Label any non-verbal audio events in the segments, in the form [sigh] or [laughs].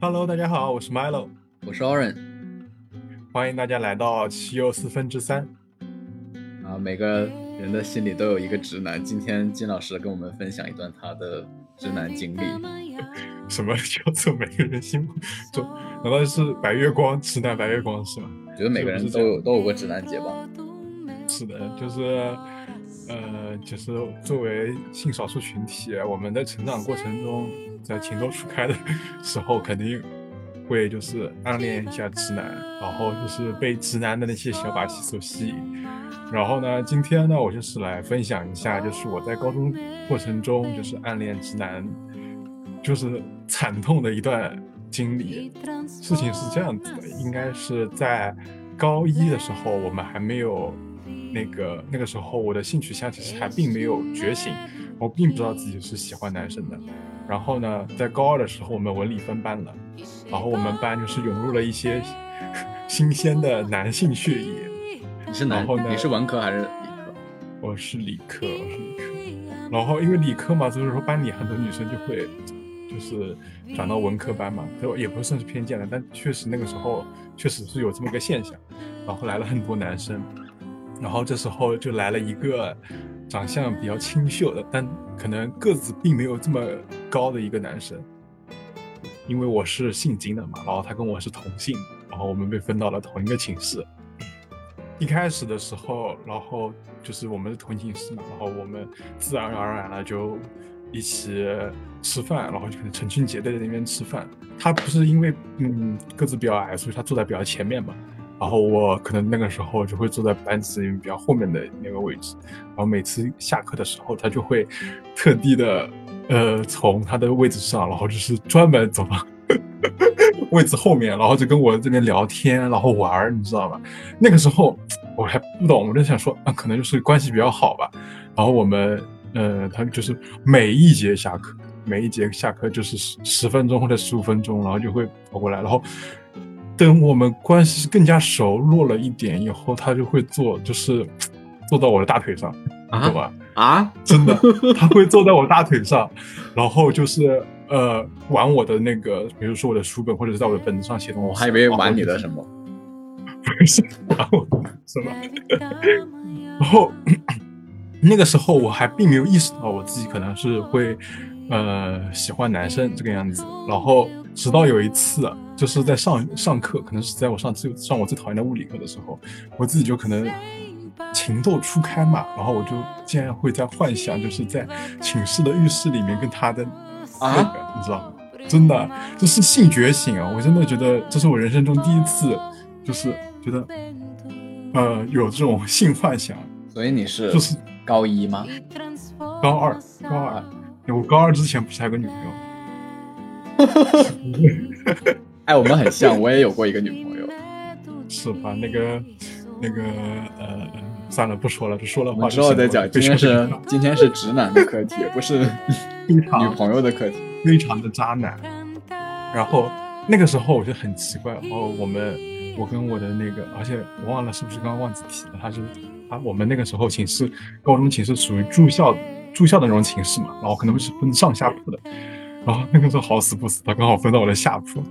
Hello，大家好，我是 Milo，我是 Oren，欢迎大家来到七又四分之三。啊，每个人的心里都有一个直男。今天金老师跟我们分享一段他的直男经历。什么叫做每个人心目中？难道是白月光直男白月光是吗？觉得每个人都有都有过直男节吧？是的，就是呃，就是作为性少数群体，我们的成长过程中，在情窦初开的 [laughs] 时候，肯定会就是暗恋一下直男，然后就是被直男的那些小把戏所吸引。然后呢，今天呢，我就是来分享一下，就是我在高中过程中就是暗恋直男，就是惨痛的一段经历。事情是这样子的，应该是在高一的时候，我们还没有那个那个时候，我的性取向其实还并没有觉醒，我并不知道自己是喜欢男生的。然后呢，在高二的时候，我们文理分班了，然后我们班就是涌入了一些新鲜的男性血液。你是男？你是文科还是理科？我是理科，我是理科。然后因为理科嘛，就是说班里很多女生就会就是转到文科班嘛，都也不算是偏见了，但确实那个时候确实是有这么个现象。然后来了很多男生，然后这时候就来了一个长相比较清秀的，但可能个子并没有这么高的一个男生。因为我是姓金的嘛，然后他跟我是同姓，然后我们被分到了同一个寝室。一开始的时候，然后就是我们是同寝室嘛，然后我们自然而然的就一起吃饭，然后就可能成群结队在那边吃饭。他不是因为嗯个子比较矮，所以他坐在比较前面嘛，然后我可能那个时候就会坐在班级里面比较后面的那个位置。然后每次下课的时候，他就会特地的呃从他的位置上，然后就是专门走到。[laughs] 位置后面，然后就跟我这边聊天，然后玩儿，你知道吗？那个时候我还不懂，我就想说，啊，可能就是关系比较好吧。然后我们，呃，他就是每一节下课，每一节下课就是十十分钟或者十五分钟，然后就会跑过来，然后等我们关系更加熟络了一点以后，他就会坐，就是坐到我的大腿上，懂吧？啊，真的，他会坐在我大腿上，然后就是。呃，玩我的那个，比如说我的书本，或者是在我的本子上写东西。我还以为玩你的什么？不是玩我什么？然后 [laughs] [clears throat] 那个时候我还并没有意识到我自己可能是会呃喜欢男生这个样子。然后直到有一次，就是在上上课，可能是在我上最上我最讨厌的物理课的时候，我自己就可能情窦初开嘛，然后我就竟然会在幻想，就是在寝室的浴室里面跟他的。啊，你知道吗？真的，这是性觉醒啊！我真的觉得这是我人生中第一次，就是觉得，呃，有这种性幻想。所以你是就是高一吗？高二，高二。我高二之前不是还有个女朋友？[laughs] 哎，我们很像，我也有过一个女朋友。是吧？那个，那个，呃，算了，不说了，就说了。我之后再讲。今天是今天是直男的课题，不是。[laughs] 女朋友的课题，非常的渣男。然后那个时候我就很奇怪，哦我们，我跟我的那个，而且我忘了是不是刚刚忘记提了，他是他我们那个时候寝室，高中寝室属于住校住校的那种寝室嘛，然后可能是分上下铺的。然后那个时候好死不死，他刚好分到我的下铺，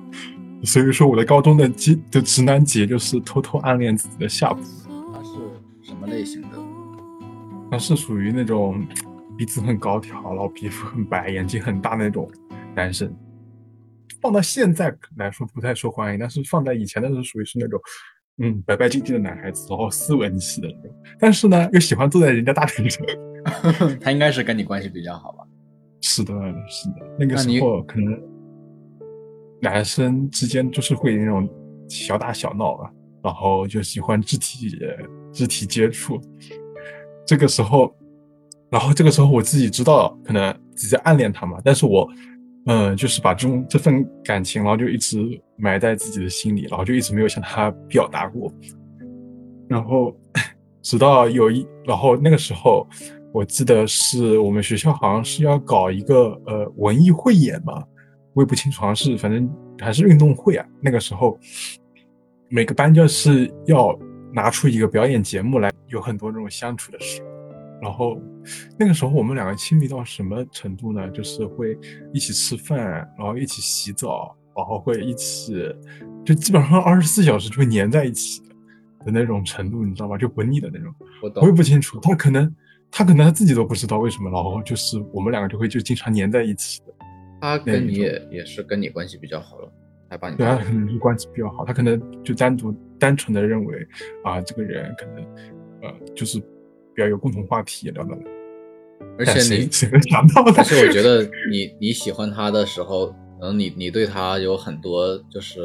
所以说我的高中的直的直男姐就是偷偷暗恋自己的下铺。他是什么类型的？他是属于那种。鼻子很高挑，然后皮肤很白，眼睛很大那种男生，放到现在来说不太受欢迎，但是放在以前的时候属于是那种，嗯，白白净净的男孩子，然后斯文气的那种。但是呢，又喜欢坐在人家大腿上。[laughs] 他应该是跟你关系比较好吧？是的，是的。那个时候可能男生之间就是会那种小打小闹吧，然后就喜欢肢体肢体接触。这个时候。然后这个时候我自己知道，可能自己在暗恋他嘛，但是我，嗯，就是把这种这份感情，然后就一直埋在自己的心里，然后就一直没有向他表达过。然后直到有一，然后那个时候，我记得是我们学校好像是要搞一个呃文艺汇演嘛，我也不清楚，好像是反正还是运动会啊。那个时候，每个班就是要拿出一个表演节目来，有很多这种相处的时候。然后，那个时候我们两个亲密到什么程度呢？就是会一起吃饭，然后一起洗澡，然后会一起，就基本上二十四小时就会黏在一起的那种程度，你知道吧？就不腻的那种。我懂我也。不清楚，他可能他可能他自己都不知道为什么，然后就是我们两个就会就经常黏在一起的。他跟你也也是跟你关系比较好了，还把你对他带可能是关系比较好，他可能就单独单纯的认为啊，这个人可能呃就是比较有共同话题聊的。而且你，[laughs] 谁能想到的？但是我觉得你你喜欢他的时候，可能你你对他有很多就是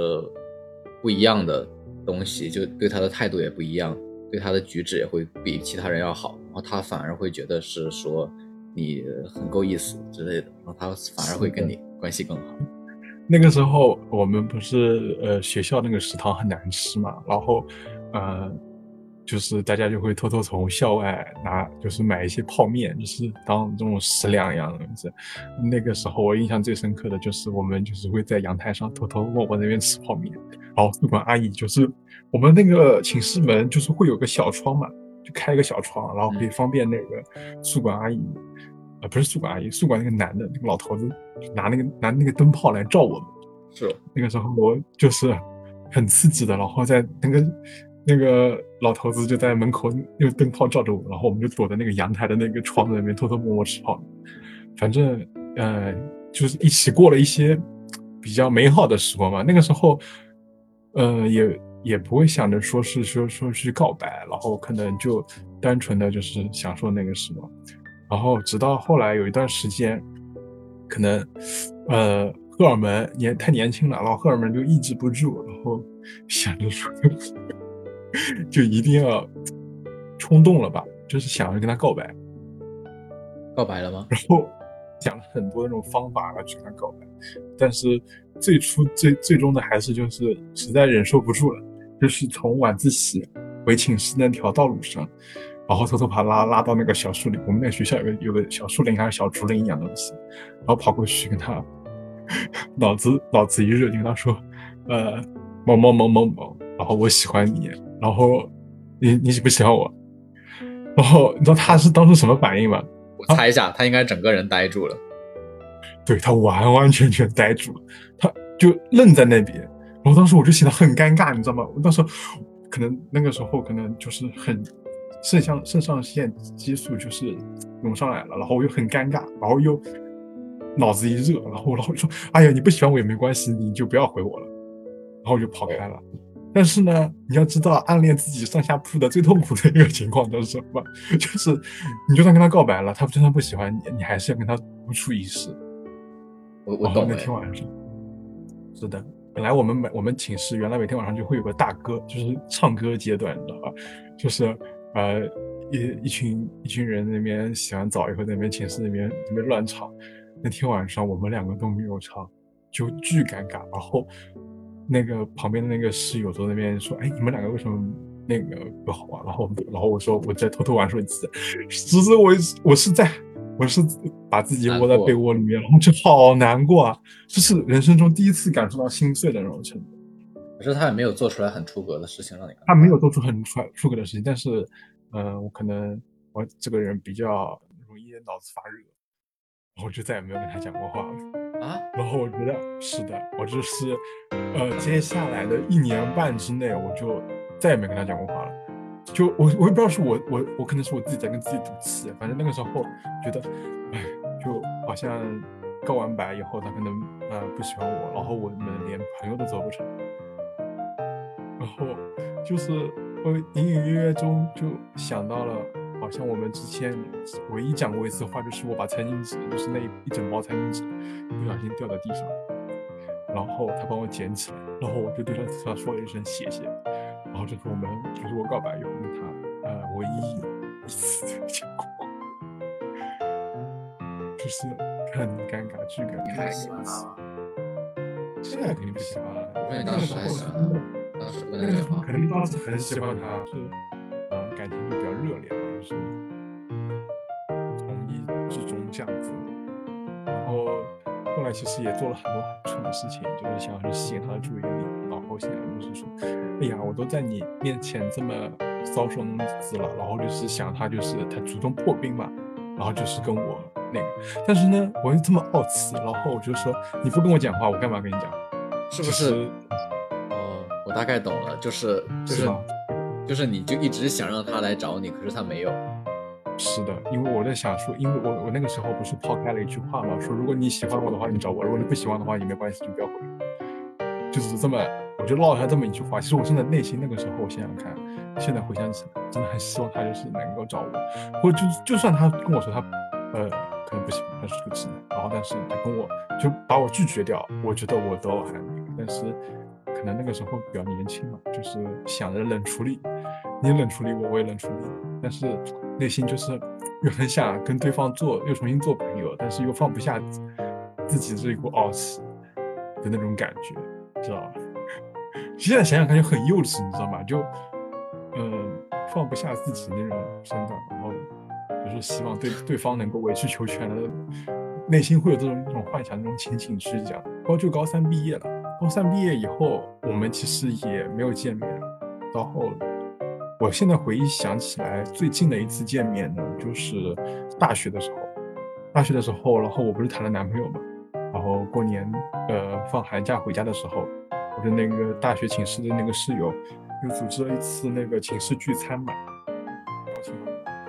不一样的东西，就对他的态度也不一样，对他的举止也会比其他人要好，然后他反而会觉得是说你很够意思之类的，然后他反而会跟你关系更好。[laughs] 那个时候我们不是呃学校那个食堂很难吃嘛，然后呃就是大家就会偷偷从校外拿，就是买一些泡面，就是当这种食粮一样的东西。那个时候我印象最深刻的就是我们就是会在阳台上偷偷默默那边吃泡面，然后宿管阿姨就是我们那个寝室门就是会有个小窗嘛，就开一个小窗，然后可以方便那个宿管阿姨。呃，不是宿管阿姨，宿管那个男的那个老头子拿那个拿那个灯泡来照我们。是哦，那个时候我就是很刺激的，然后在那个那个老头子就在门口用灯泡照着我，然后我们就躲在那个阳台的那个窗子里面偷偷摸摸吃泡面。反正呃，就是一起过了一些比较美好的时光嘛。那个时候，呃，也也不会想着说是说说去告白，然后可能就单纯的就是享受那个时光。然后直到后来有一段时间，可能呃荷尔蒙年太年轻了，然后荷尔蒙就抑制不住，然后想着说就一定要冲动了吧，就是想要跟他告白，告白了吗？然后讲了很多那种方法要去跟他告白，但是最初最最终的还是就是实在忍受不住了，就是从晚自习回寝室那条道路上。然后偷偷把他拉拉到那个小树林，我们那个学校有个有个小树林还是小竹林一样东西，然后跑过去跟他脑子脑子一热，就跟他说，呃，某某某某某，然后我喜欢你，然后你你喜不喜欢我？然后你知道他是当时什么反应吗？我猜一下，他应该整个人呆住了。对他完完全全呆住了，他就愣在那边。然后当时我就显得很尴尬，你知道吗？我当时可能那个时候可能就是很肾上肾上腺激素就是涌上来了，然后我又很尴尬，然后又脑子一热，然后然后说：“哎呀，你不喜欢我也没关系，你就不要回我了。”然后我就跑开了。但是呢，你要知道，暗恋自己上下铺的最痛苦的一个情况就是什么？[laughs] 就是你就算跟他告白了，他就算不喜欢你，你还是要跟他独处一世。然后那我我懂那。天晚上，是的，本来我们每我们寝室原来每天晚上就会有个大歌，就是唱歌阶段，你知道吧？就是呃一一群一群人那边洗完澡以后，在那边寝室那边那边乱唱。那天晚上我们两个都没有唱，就巨尴尬。然后那个旁边的那个室友在那边说：“哎，你们两个为什么那个不好玩？”然后然后我说我在偷偷玩手机，其实我我是在。我是把自己窝在被窝里面，然后就好难过啊！这是人生中第一次感受到心碎的那种程度。可是他也没有做出来很出格的事情让你看。他没有做出很出出格的事情，但是，嗯、呃，我可能我这个人比较容易脑子发热，然后就再也没有跟他讲过话了啊。然 [laughs] 后我觉得是的，我就是，呃，接下来的一年半之内，我就再也没跟他讲过话了。就我我也不知道是我我我可能是我自己在跟自己赌气，反正那个时候觉得，哎，就好像告完白以后，他可能呃不喜欢我，然后我们连朋友都做不成，然后就是我隐隐约约中就想到了，好像我们之前唯一讲过一次话，就是我把餐巾纸，就是那一整包餐巾纸不小心掉在地上，然后他帮我捡起来，然后我就对他他说了一声谢谢。然后这是我们，就是我告白以后跟他，呃，唯一一次的结果，就是很尴尬，巨尴尬。你还喜欢他吗？现在肯定不喜欢了。我也当时还喜欢，当时跟他讲话，肯定当时很喜欢他，是，嗯，感情就比较热烈嘛，就是从一至终这样子。然后后来其实也做了很多很蠢的事情，就是想要去吸引他的注意力，然后现在就是说。哎呀，我都在你面前这么搔首弄姿了，然后就是想他就是他主动破冰嘛，然后就是跟我那个，但是呢，我又这么傲气，然后我就说你不跟我讲话，我干嘛跟你讲？是不是？哦，我大概懂了，就是就是就是你就一直想让他来找你，可是他没有。是的，因为我在想说，因为我我那个时候不是抛开了一句话嘛，说如果你喜欢我的话，你找我；如果你不喜欢的话，也没关系，就不要回。就是这么，我就落下这么一句话。其实我真的内心那个时候，我想想看，现在回想起来，真的很希望他就是能够找我，或就就算他跟我说他，呃，可能不行，他是个直男，然后但是他跟我就把我拒绝掉，我觉得我都还，但是可能那个时候比较年轻嘛，就是想着冷处理，你冷处理我，我也冷处理，但是内心就是又很想跟对方做，又重新做朋友，但是又放不下自己这一股傲气的那种感觉。知道吧？[laughs] 现在想想看就很幼稚，你知道吗？就，嗯，放不下自己那种身段，然后就是希望对对方能够委曲求全的，内心会有这种一种幻想，那种情景去讲。高就高三毕业了，高三毕业以后，我们其实也没有见面。然后，我现在回忆想起来，最近的一次见面呢，就是大学的时候。大学的时候，然后我不是谈了男朋友嘛。然后过年，呃，放寒假回家的时候，我的那个大学寝室的那个室友，又组织了一次那个寝室聚餐嘛。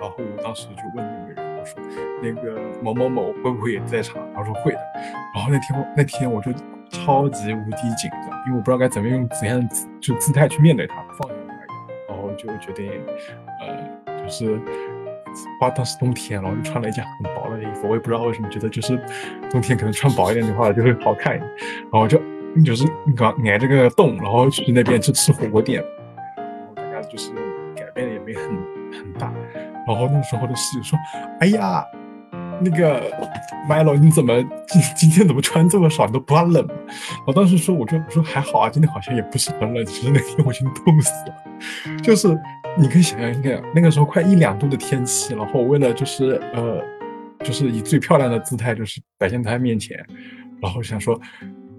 然后我当时就问那个人，我说：“那个某某某会不会也在场？”他说会的。然后那天那天我就超级无敌紧张，因为我不知道该怎么用怎样的就姿态去面对他，放下他，然后就决定，呃，就是。哇，当时冬天，然后就穿了一件很薄的衣服，我也不知道为什么觉得就是冬天可能穿薄一点的话就会好看一点，然后就就是个挨着个洞，然后去那边去吃火锅店，然后大家就是改变的也没很很大，然后那时候的室友说：“哎呀，那个 Milo 你怎么今今天怎么穿这么少，你都不怕冷？”我当时说：“我就我说还好啊，今天好像也不是很冷，其实那天我已经冻死了，就是。”你可以想象一下，那个时候快一两度的天气，然后为了就是呃，就是以最漂亮的姿态就是摆在他面前，然后想说，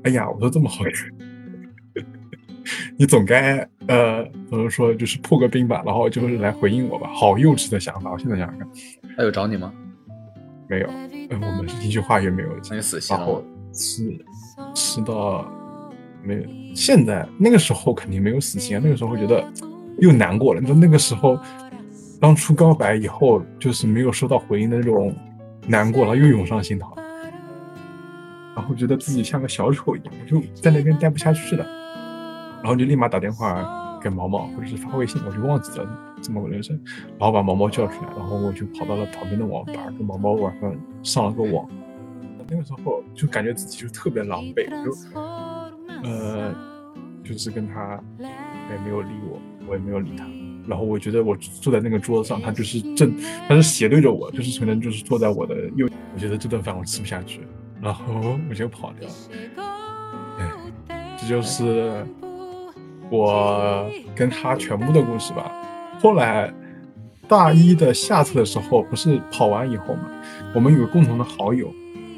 哎呀，我都这么好看，[laughs] 你总该呃怎么说就是破个冰吧，然后就是来回应我吧，好幼稚的想法。我现在想想看，他有找你吗？没有，我们是一句话也没有。那就死心了。吃吃到没有？现在那个时候肯定没有死心啊，那个时候会觉得。又难过了，你说那个时候，当初告白以后就是没有收到回应的那种难过了，又涌上心头，然后觉得自己像个小丑一样，就在那边待不下去了，然后就立马打电话给毛毛，或者是发微信，我就忘记了这么个流程，然后把毛毛叫出来，然后我就跑到了旁边的网吧，跟毛毛晚上上了个网，那个时候就感觉自己就特别狼狈，就呃，就是跟他也没有理我。我也没有理他，然后我觉得我坐在那个桌子上，他就是正，他是斜对着我，就是可能就是坐在我的右。我觉得这顿饭我吃不下去，然后我就跑掉。哎，这就是我跟他全部的故事吧。后来大一的下册的时候，不是跑完以后嘛，我们有个共同的好友，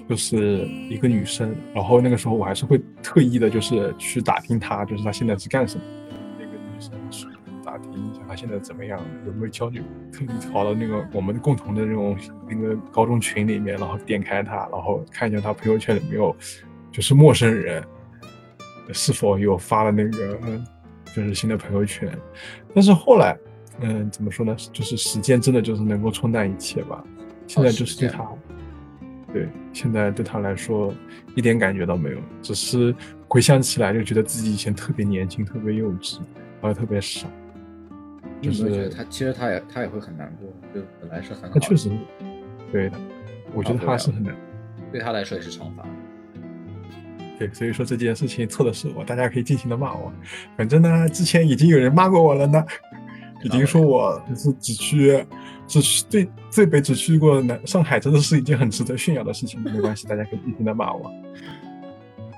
就是一个女生，然后那个时候我还是会特意的，就是去打听她，就是她现在是干什么。那个女生打听一下她现在怎么样？有没有交女？特意跑到那个我们共同的那种那个高中群里面，然后点开她，然后看一下她朋友圈里没有，就是陌生人是否有发了那个就是新的朋友圈。但是后来，嗯，怎么说呢？就是时间真的就是能够冲淡一切吧。现在就是对他，对，现在对他来说一点感觉都没有，只是回想起来就觉得自己以前特别年轻，特别幼稚，然后特别傻。就是他，其实他也他也会很难过，就本来是很好。他确实，对的，我觉得他是很难，对他来说也是惩罚。对，所以说这件事情错的是我，大家可以尽情的骂我。反正呢，之前已经有人骂过我了呢，已经说我是只去，只去最最北只去过南上海，真的是一件很值得炫耀的事情。没关系，大家可以尽情的骂我。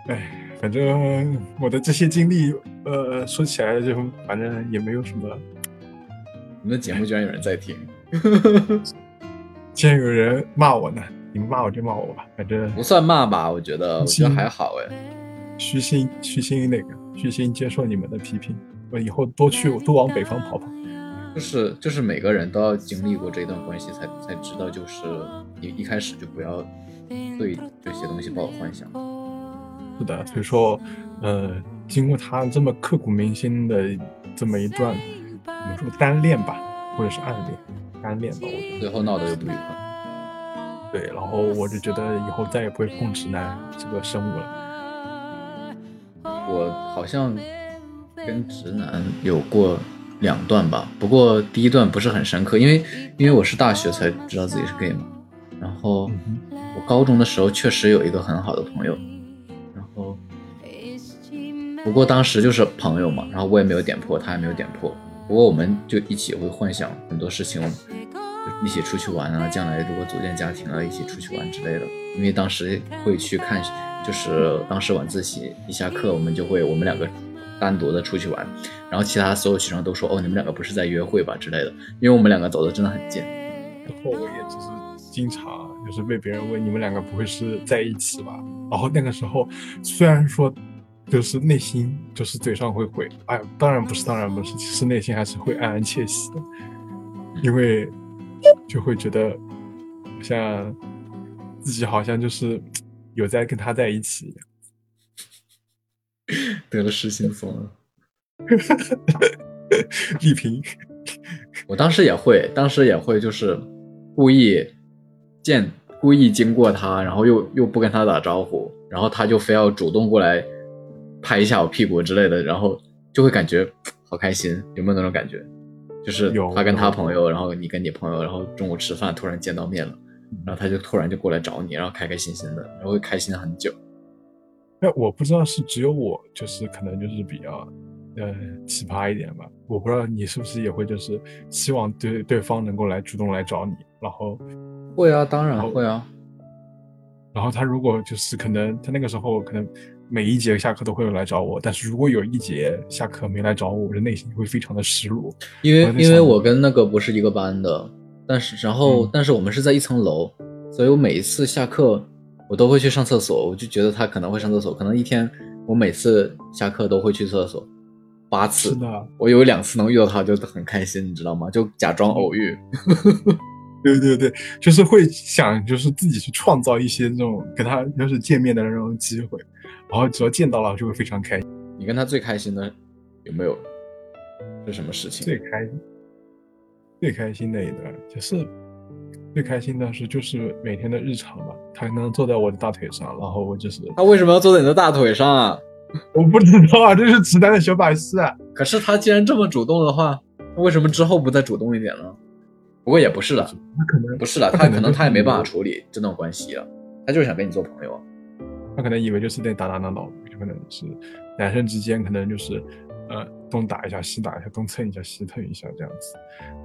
哎，反正我的这些经历，呃，说起来就反正也没有什么。你们的节目居然有人在听，[laughs] 竟然有人骂我呢！你们骂我就骂我吧，反正不算骂吧，我觉得我觉得还好哎。虚心虚心那个虚心接受你们的批评，我以后多去多往北方跑跑。就是就是每个人都要经历过这一段关系，才才知道，就是一一开始就不要对这些东西抱有幻想。是的，所以说，呃，经过他这么刻骨铭心的这么一段，怎么说单恋吧，或者是暗恋，单恋吧，我觉得最后闹得又不愉快。对，然后我就觉得以后再也不会碰直男这个生物了。我好像跟直男有过两段吧，不过第一段不是很深刻，因为因为我是大学才知道自己是 gay 嘛。然后我高中的时候确实有一个很好的朋友，然后不过当时就是朋友嘛，然后我也没有点破，他也没有点破。不过我们就一起会幻想很多事情，就一起出去玩啊，将来如果组建家庭了，一起出去玩之类的。因为当时会去看。就是当时晚自习一下课，我们就会我们两个单独的出去玩，然后其他所有学生都说：“哦，你们两个不是在约会吧？”之类的。因为我们两个走的真的很近。然后我也只是经常就是被别人问：“你们两个不会是在一起吧？”然后那个时候虽然说就是内心就是嘴上会回：“哎，当然不是，当然不是。”其实内心还是会暗暗窃喜的，因为就会觉得像自己好像就是。有在跟他在一起一样，得了失心疯了。[laughs] 丽萍，[laughs] 我当时也会，当时也会，就是故意见，故意经过他，然后又又不跟他打招呼，然后他就非要主动过来拍一下我屁股之类的，然后就会感觉 [tsk] 好开心。有没有那种感觉？就是他跟他朋友，然后你跟你朋友，然后中午吃饭突然见到面了。然后他就突然就过来找你，然后开开心心的，然后会开心很久。那我不知道是只有我，就是可能就是比较呃奇葩一点吧。我不知道你是不是也会，就是希望对对方能够来主动来找你，然后会啊，当然会啊。然后他如果就是可能他那个时候可能每一节下课都会有来找我，但是如果有一节下课没来找我，我的内心会非常的失落，因为因为我跟那个不是一个班的。但是，然后，但是我们是在一层楼，所以我每一次下课，我都会去上厕所。我就觉得他可能会上厕所，可能一天我每次下课都会去厕所八次。是的，我有两次能遇到他，就很开心，你知道吗？就假装偶遇。[laughs] 对对对，就是会想，就是自己去创造一些这种跟他就是见面的那种机会，然后只要见到了就会非常开心。你跟他最开心的有没有是什么事情？最开心。最开心的一段就是最开心的是就是每天的日常吧，他能坐在我的大腿上，然后我就是他为什么要坐在你的大腿上啊？[laughs] 我不知道啊，这是直男的小把戏啊。可是他既然这么主动的话，为什么之后不再主动一点呢？不过也不是了，他可能不是了，他可能他也没办法处理这段关系啊，他就是想跟你做朋友，他可能以为就是在打打闹闹，就可能是男生之间可能就是。呃，东打一下，西打一下，东蹭一下，西蹭一下，这样子。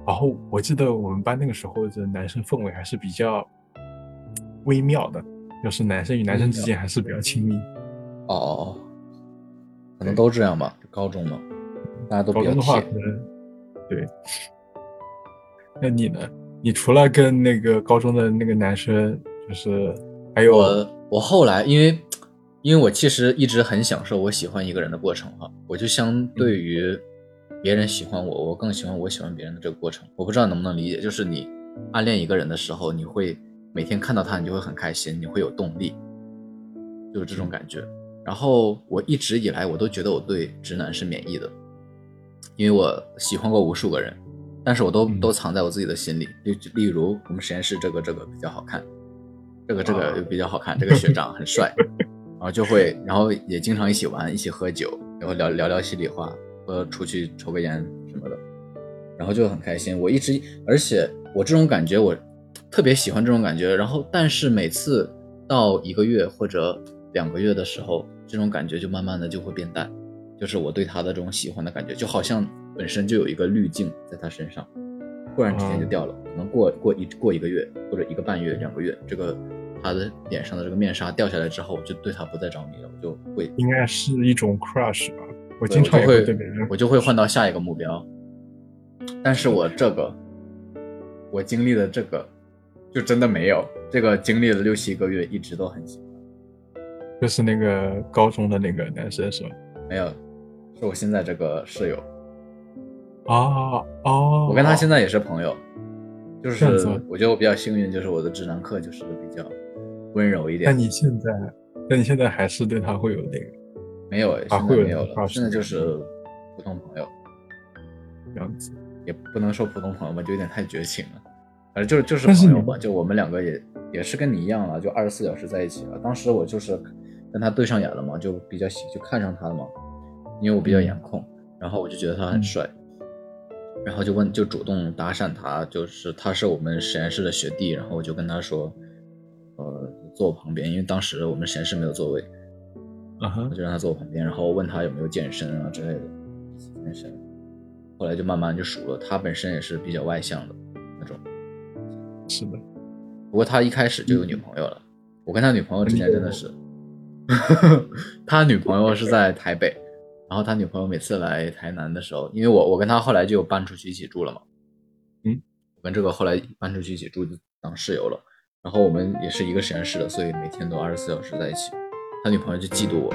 然后我记得我们班那个时候的男生氛围还是比较微妙的，就是男生与男生之间还是比较亲密。哦哦哦，可能都这样吧，高中嘛，大家都比较高中的话可能对。那你呢？你除了跟那个高中的那个男生，就是还有我，我后来因为。因为我其实一直很享受我喜欢一个人的过程哈，我就相对于别人喜欢我，我更喜欢我喜欢别人的这个过程。我不知道能不能理解，就是你暗恋一个人的时候，你会每天看到他，你就会很开心，你会有动力，就是这种感觉。然后我一直以来我都觉得我对直男是免疫的，因为我喜欢过无数个人，但是我都都藏在我自己的心里。例例如我们实验室这个这个比较好看，这个这个又比较好看，这个学长很帅。然后就会，然后也经常一起玩，一起喝酒，然后聊聊聊心里话，或出去抽个烟什么的，然后就很开心。我一直，而且我这种感觉，我特别喜欢这种感觉。然后，但是每次到一个月或者两个月的时候，这种感觉就慢慢的就会变淡，就是我对他的这种喜欢的感觉，就好像本身就有一个滤镜在他身上，忽然之间就掉了。可能过过一过一个月或者一个半月、两个月，这个。他的脸上的这个面纱掉下来之后，我就对他不再着迷了，我就会应该是一种 crush 吧。我经常会对别人，我就会换到下一个目标。但是我这个，我经历的这个，就真的没有这个经历了六七个月，一直都很喜欢。就是那个高中的那个男生是吗？没有，是我现在这个室友。哦哦，我跟他现在也是朋友。就是我觉得我比较幸运，就是我的直男课就是比较。温柔一点。那你现在，那你现在还是对他会有那个没有哎，啊会有现在没有了，现在就是普通朋友，这样子？也不能说普通朋友吧，就有点太绝情了。反正就是就是朋友吧，就我们两个也也是跟你一样了，就二十四小时在一起了。当时我就是跟他对上眼了嘛，就比较喜就看上他了嘛，因为我比较颜控，然后我就觉得他很帅，然后就问就主动搭讪他，就是他是我们实验室的学弟，然后我就跟他说，呃，坐我旁边，因为当时我们实验室没有座位，啊哈我，就让他坐我旁边，然后问他有没有健身啊之类的，健身。后来就慢慢就熟了，他本身也是比较外向的那种，是的，不过他一开始就有女朋友了。我跟他女朋友之间真的是，[laughs] 他女朋友是在台北，然后他女朋友每次来台南的时候，因为我我跟他后来就搬出去一起住了嘛，嗯，我跟这个后来搬出去一起住就当室友了，然后我们也是一个实验室的，所以每天都二十四小时在一起。他女朋友就嫉妒我，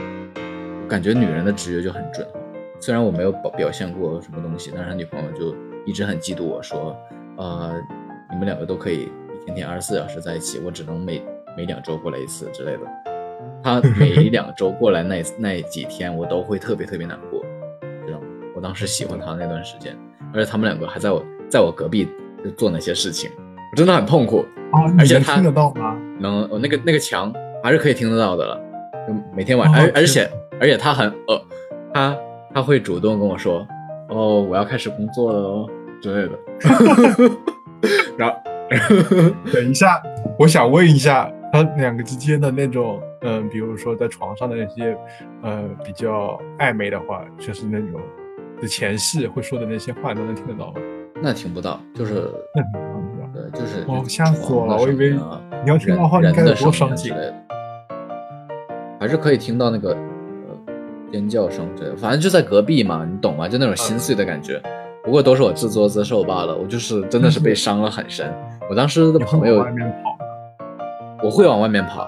感觉女人的直觉就很准。虽然我没有表表现过什么东西，但是他女朋友就一直很嫉妒我说，呃，你们两个都可以一天天二十四小时在一起，我只能每每两周过来一次之类的。他每 [laughs] 两周过来那那几天，我都会特别特别难过，知道吗？我当时喜欢他那段时间，而且他们两个还在我在我隔壁就做那些事情，我真的很痛苦。哦，而且他能听得到吗？能，我那个那个墙还是可以听得到的了，就每天晚上，哦而而且而且他很呃，他他会主动跟我说，哦，我要开始工作了哦之类的，[laughs] 然后 [laughs] 等一下，我想问一下，他两个之间的那种，嗯、比如说在床上的那些，呃，比较暧昧的话，就是那种的前戏会说的那些话，都能听得到吗？那听不到，就是就是哦吓死我了我以为啊你要听到的话，你人该多伤心还是可以听到那个呃尖叫声之类的，反正就在隔壁嘛，你懂吗？就那种心碎的感觉。不过都是我自作自受罢了，我就是真的是被伤了很深。我当时的朋友往外面跑，我会往外面跑，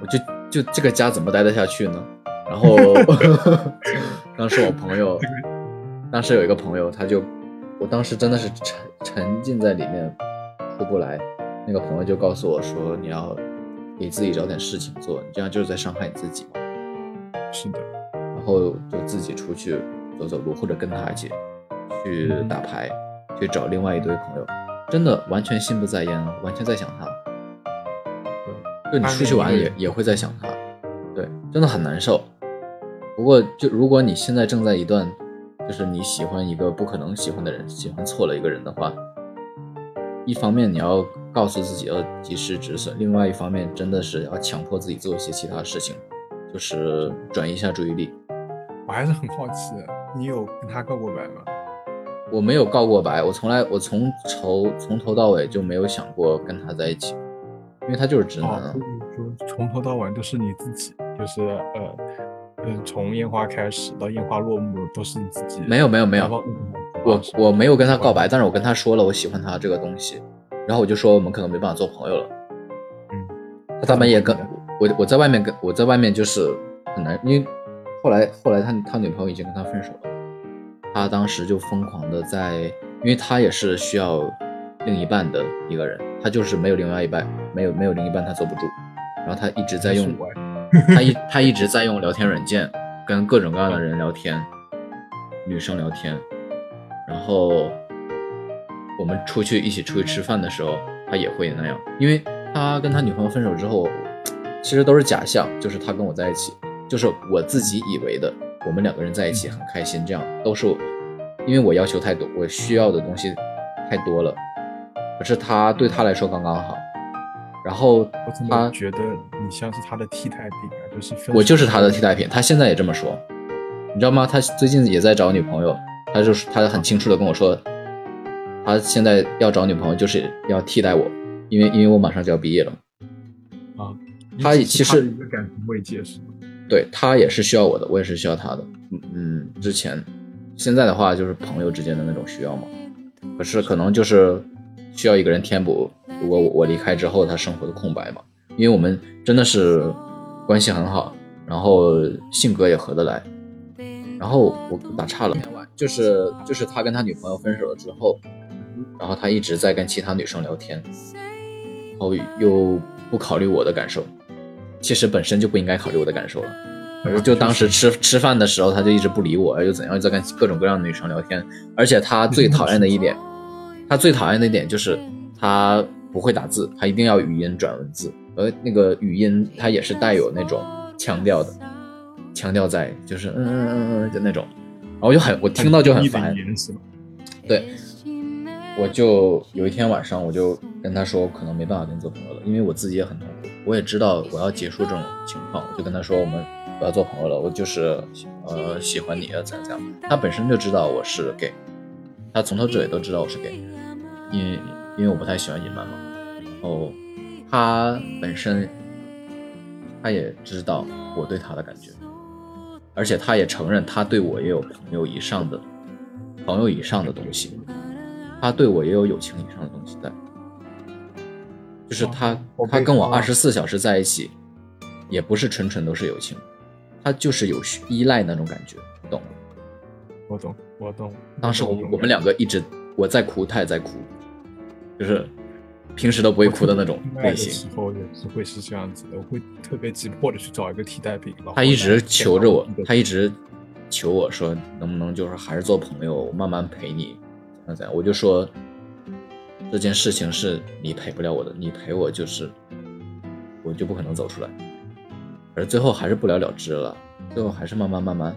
我就就这个家怎么待得下去呢？然后 [laughs] 当时我朋友，当时有一个朋友，他就，我当时真的是沉沉浸在里面出不来。那个朋友就告诉我说，你要给自己找点事情做，你这样就是在伤害你自己。是的，然后就自己出去走走路，或者跟他一起去打牌，去找另外一堆朋友，真的完全心不在焉，完全在想他。就你出去玩也也会在想他，对，真的很难受。不过就如果你现在正在一段，就是你喜欢一个不可能喜欢的人，喜欢错了一个人的话，一方面你要告诉自己要及时止损，另外一方面真的是要强迫自己做一些其他事情，就是转移一下注意力。我还是很好奇，你有跟他告过白吗？我没有告过白，我从来我从头从头到尾就没有想过跟他在一起，因为他就是直男啊哦，。就从头到尾都是你自己，就是呃，嗯，从烟花开始到烟花落幕都是你自己。没有没有没有我我没有跟他告白，但是我跟他说了我喜欢他这个东西，然后我就说我们可能没办法做朋友了。嗯，他他们也跟我我在外面跟我在外面就是很难，因为后来后来他他女朋友已经跟他分手了，他当时就疯狂的在，因为他也是需要另一半的一个人，他就是没有另外一半，没有没有另一半他坐不住，然后他一直在用他一 [laughs] 他一直在用聊天软件跟各种各样的人聊天，女生聊天，然后我们出去一起出去吃饭的时候，他也会那样，因为他跟他女朋友分手之后，其实都是假象，就是他跟我在一起，就是我自己以为的，我们两个人在一起很开心，这样都是因为我要求太多，我需要的东西太多了，可是他对他来说刚刚好，然后我怎他么觉得你像是他的替代品啊？就是我就是他的替代品，他现在也这么说，你知道吗？他最近也在找女朋友，他就是他很清楚的跟我说，他现在要找女朋友就是要替代我，因为因为我马上就要毕业了，啊，他其实的一个感情慰藉是吗？对他也是需要我的，我也是需要他的，嗯嗯，之前。现在的话就是朋友之间的那种需要嘛，可是可能就是需要一个人填补，如果我我离开之后他生活的空白嘛，因为我们真的是关系很好，然后性格也合得来，然后我打岔了，就是就是他跟他女朋友分手了之后，然后他一直在跟其他女生聊天，然后又不考虑我的感受，其实本身就不应该考虑我的感受了。就当时吃吃饭的时候，他就一直不理我，又怎样，又在跟各种各样的女生聊天。而且他最讨厌的一点，他最讨厌的一点就是他不会打字，他一定要语音转文字，而那个语音他也是带有那种腔调的，腔调在，就是嗯嗯嗯嗯的那种，然后就很我听到就很烦。对，我就有一天晚上我就跟他说，可能没办法跟你做朋友了，因为我自己也很痛苦，我也知道我要结束这种情况，我就跟他说我们。不要做朋友了，我就是呃喜欢你啊，怎样怎样。他本身就知道我是 gay，他从头至尾都知道我是 gay，因为因为我不太喜欢隐瞒嘛。然后他本身他也知道我对他的感觉，而且他也承认他对我也有朋友以上的朋友以上的东西，他对我也有友情以上的东西在，就是他他跟我二十四小时在一起，也不是纯纯都是友情。他就是有依赖那种感觉，懂？我懂，我懂。当时我我们两个一直我在哭，他也在哭，就是平时都不会哭的那种类型。时候也是会是这样子的，我会特别急迫的去找一个替代品。他一直求着我，他一直求我说能不能就是还是做朋友，我慢慢陪你，怎样怎样。我就说这件事情是你陪不了我的，你陪我就是我就不可能走出来。而最后还是不了了之了，最后还是慢慢慢慢，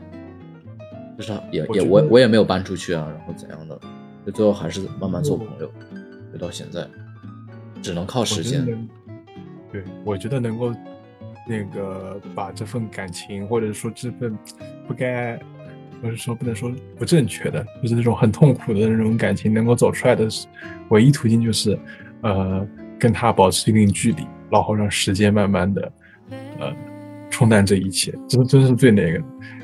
就是也也我我也没有搬出去啊，然后怎样的，就最后还是慢慢做朋友，就到现在，只能靠时间。对，我觉得能够那个把这份感情，或者说这份不该，或者说不能说不正确的，就是那种很痛苦的那种感情，能够走出来的唯一途径就是，呃，跟他保持一定距离，然后让时间慢慢的，呃。冲淡这一切，真真是最那个。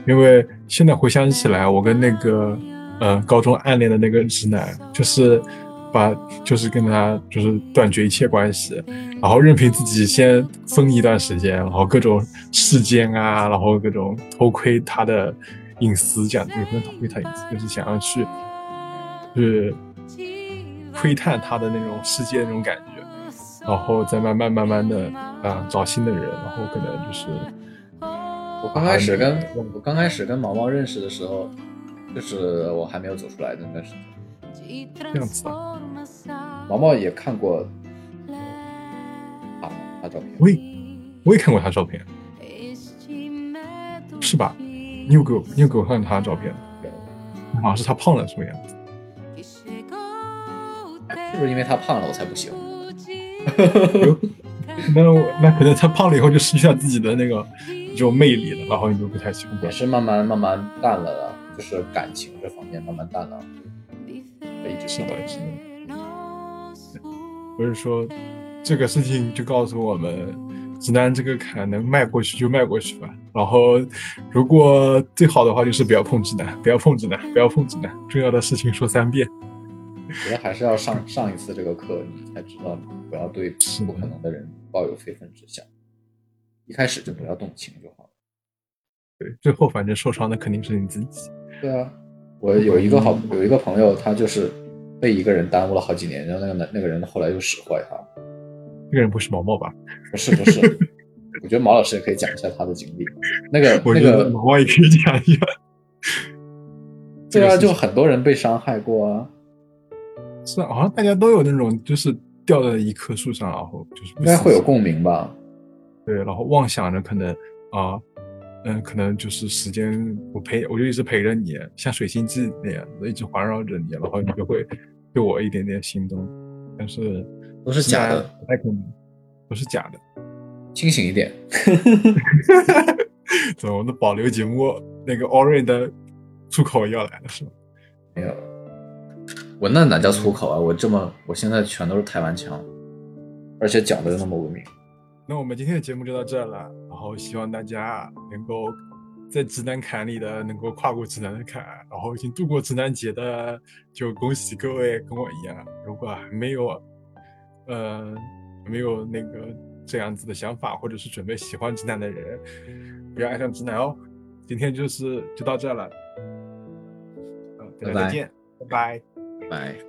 因为现在回想起来，我跟那个呃高中暗恋的那个直男，就是把就是跟他就是断绝一切关系，然后任凭自己先疯一段时间，然后各种世间啊，然后各种偷窥他的隐私，这样也不能偷窥他隐私，就是想要去去窥探他的那种世界那种感觉。然后再慢慢慢慢的啊找新的人，然后可能就是我刚开始跟我刚开始跟毛毛认识的时候，就是我还没有走出来的那段时间，这样子啊。毛毛也看过他他照片，我也我也看过他照片，是吧？你有给我你有给我看他照片？好像是他胖了什么样子？是不是因为他胖了我才不喜欢？那那可能他胖了以后就失去了自己的那个这种魅力了，然后你就不太喜欢。也是慢慢慢慢淡了的，就是感情这方面慢慢淡了。一直是的，是的。不是说这个事情就告诉我们，直男这个坎能迈过去就迈过去吧。然后如果最好的话就是不要碰直男，不要碰直男，不要碰直男。重要的事情说三遍。我觉得还是要上上一次这个课，你才知道不要对不可能的人抱有非分之想，一开始就不要动情就好了。对，最后反正受伤的肯定是你自己。对啊，我有一个好有一个朋友，他就是被一个人耽误了好几年，然后那个男那个人后来又使坏他。那个人不是毛毛吧？不是不是，我觉得毛老师也可以讲一下他的经历。那个那个毛毛也可以讲一下。[laughs] 对啊，就很多人被伤害过啊。是啊，好像大家都有那种，就是掉在一棵树上，然后就是应该会有共鸣吧？对，然后妄想着可能啊，嗯，可能就是时间我陪，我就一直陪着你，像水星记那样，一直环绕着你，然后你就会对我一点点心动。但是都是假的，不太可能，都是假的。清醒一点。[laughs] 怎么，我的保留节目那个 Orange 的出口要来了是吗？[laughs] 没有。我那哪叫粗口啊！我这么，我现在全都是台湾腔，而且讲的又那么文明。那我们今天的节目就到这了，然后希望大家能够在直男坎里的能够跨过直男的坎，然后已经度过直男节的就恭喜各位跟我一样。如果还没有，呃，没有那个这样子的想法，或者是准备喜欢直男的人，不要爱上直男哦。今天就是就到这了，嗯，大家再见，拜拜。拜。